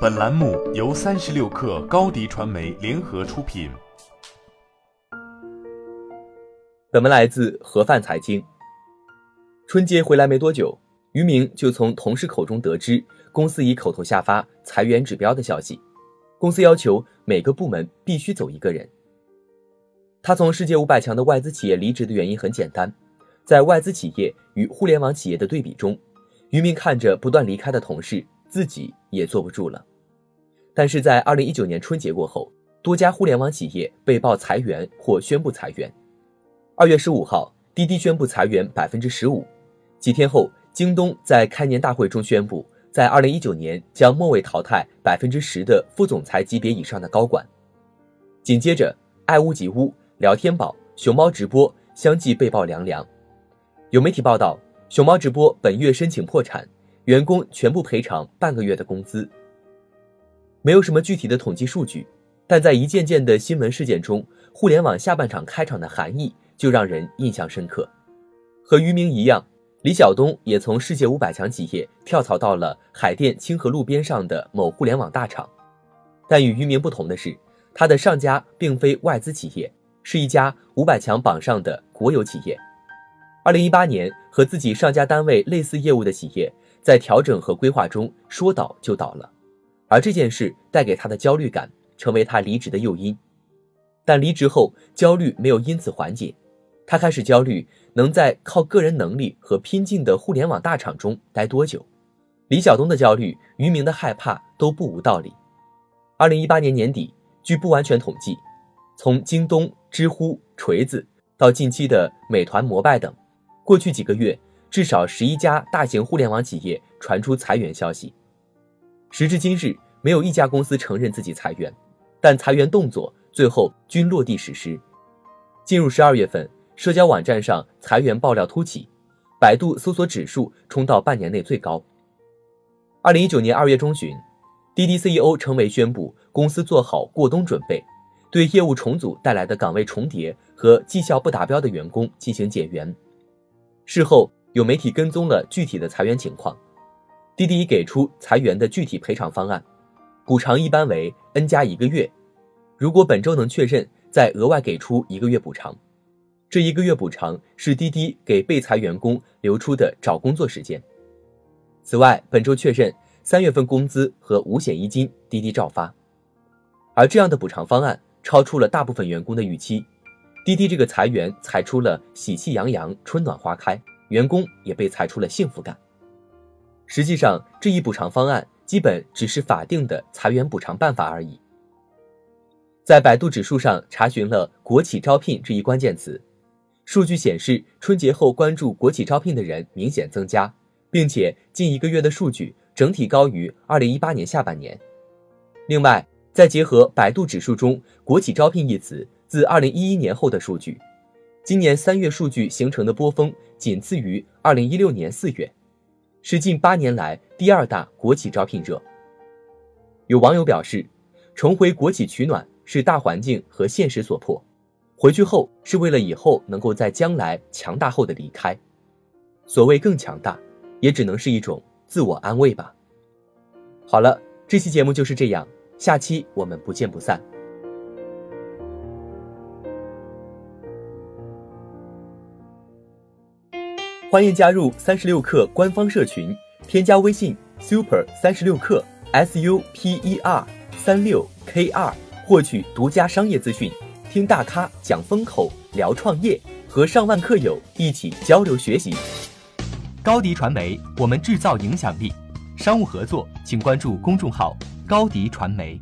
本栏目由三十六氪高低传媒联合出品。本文来自盒饭财经。春节回来没多久，于明就从同事口中得知公司已口头下发裁员指标的消息。公司要求每个部门必须走一个人。他从世界五百强的外资企业离职的原因很简单，在外资企业与互联网企业的对比中，于明看着不断离开的同事。自己也坐不住了，但是在二零一九年春节过后，多家互联网企业被曝裁员或宣布裁员。二月十五号，滴滴宣布裁员百分之十五。几天后，京东在开年大会中宣布，在二零一九年将末位淘汰百分之十的副总裁级别以上的高管。紧接着，爱屋及乌、聊天宝、熊猫直播相继被曝凉凉。有媒体报道，熊猫直播本月申请破产。员工全部赔偿半个月的工资，没有什么具体的统计数据，但在一件件的新闻事件中，互联网下半场开场的含义就让人印象深刻。和于明一样，李晓东也从世界五百强企业跳槽到了海淀清河路边上的某互联网大厂，但与于明不同的是，他的上家并非外资企业，是一家五百强榜上的国有企业。二零一八年，和自己上家单位类似业务的企业。在调整和规划中，说倒就倒了，而这件事带给他的焦虑感，成为他离职的诱因。但离职后，焦虑没有因此缓解，他开始焦虑能在靠个人能力和拼劲的互联网大厂中待多久。李晓东的焦虑，于明的害怕都不无道理。二零一八年年底，据不完全统计，从京东、知乎、锤子到近期的美团、摩拜等，过去几个月。至少十一家大型互联网企业传出裁员消息。时至今日，没有一家公司承认自己裁员，但裁员动作最后均落地实施。进入十二月份，社交网站上裁员爆料突起，百度搜索指数冲到半年内最高。二零一九年二月中旬，滴滴 CEO 程维宣布，公司做好过冬准备，对业务重组带来的岗位重叠和绩效不达标的员工进行减员。事后。有媒体跟踪了具体的裁员情况，滴滴给出裁员的具体赔偿方案，补偿一般为 N 加一个月，如果本周能确认，再额外给出一个月补偿。这一个月补偿是滴滴给被裁员工留出的找工作时间。此外，本周确认三月份工资和五险一金，滴滴照发。而这样的补偿方案超出了大部分员工的预期，滴滴这个裁员裁出了喜气洋洋，春暖花开。员工也被裁出了幸福感。实际上，这一补偿方案基本只是法定的裁员补偿办法而已。在百度指数上查询了“国企招聘”这一关键词，数据显示，春节后关注国企招聘的人明显增加，并且近一个月的数据整体高于2018年下半年。另外，再结合百度指数中“国企招聘”一词自2011年后的数据。今年三月数据形成的波峰仅次于二零一六年四月，是近八年来第二大国企招聘热。有网友表示，重回国企取暖是大环境和现实所迫，回去后是为了以后能够在将来强大后的离开。所谓更强大，也只能是一种自我安慰吧。好了，这期节目就是这样，下期我们不见不散。欢迎加入三十六氪官方社群，添加微信 super 三十六氪 s u p e r 三六 k 二，获取独家商业资讯，听大咖讲风口，聊创业，和上万客友一起交流学习。高迪传媒，我们制造影响力。商务合作，请关注公众号高迪传媒。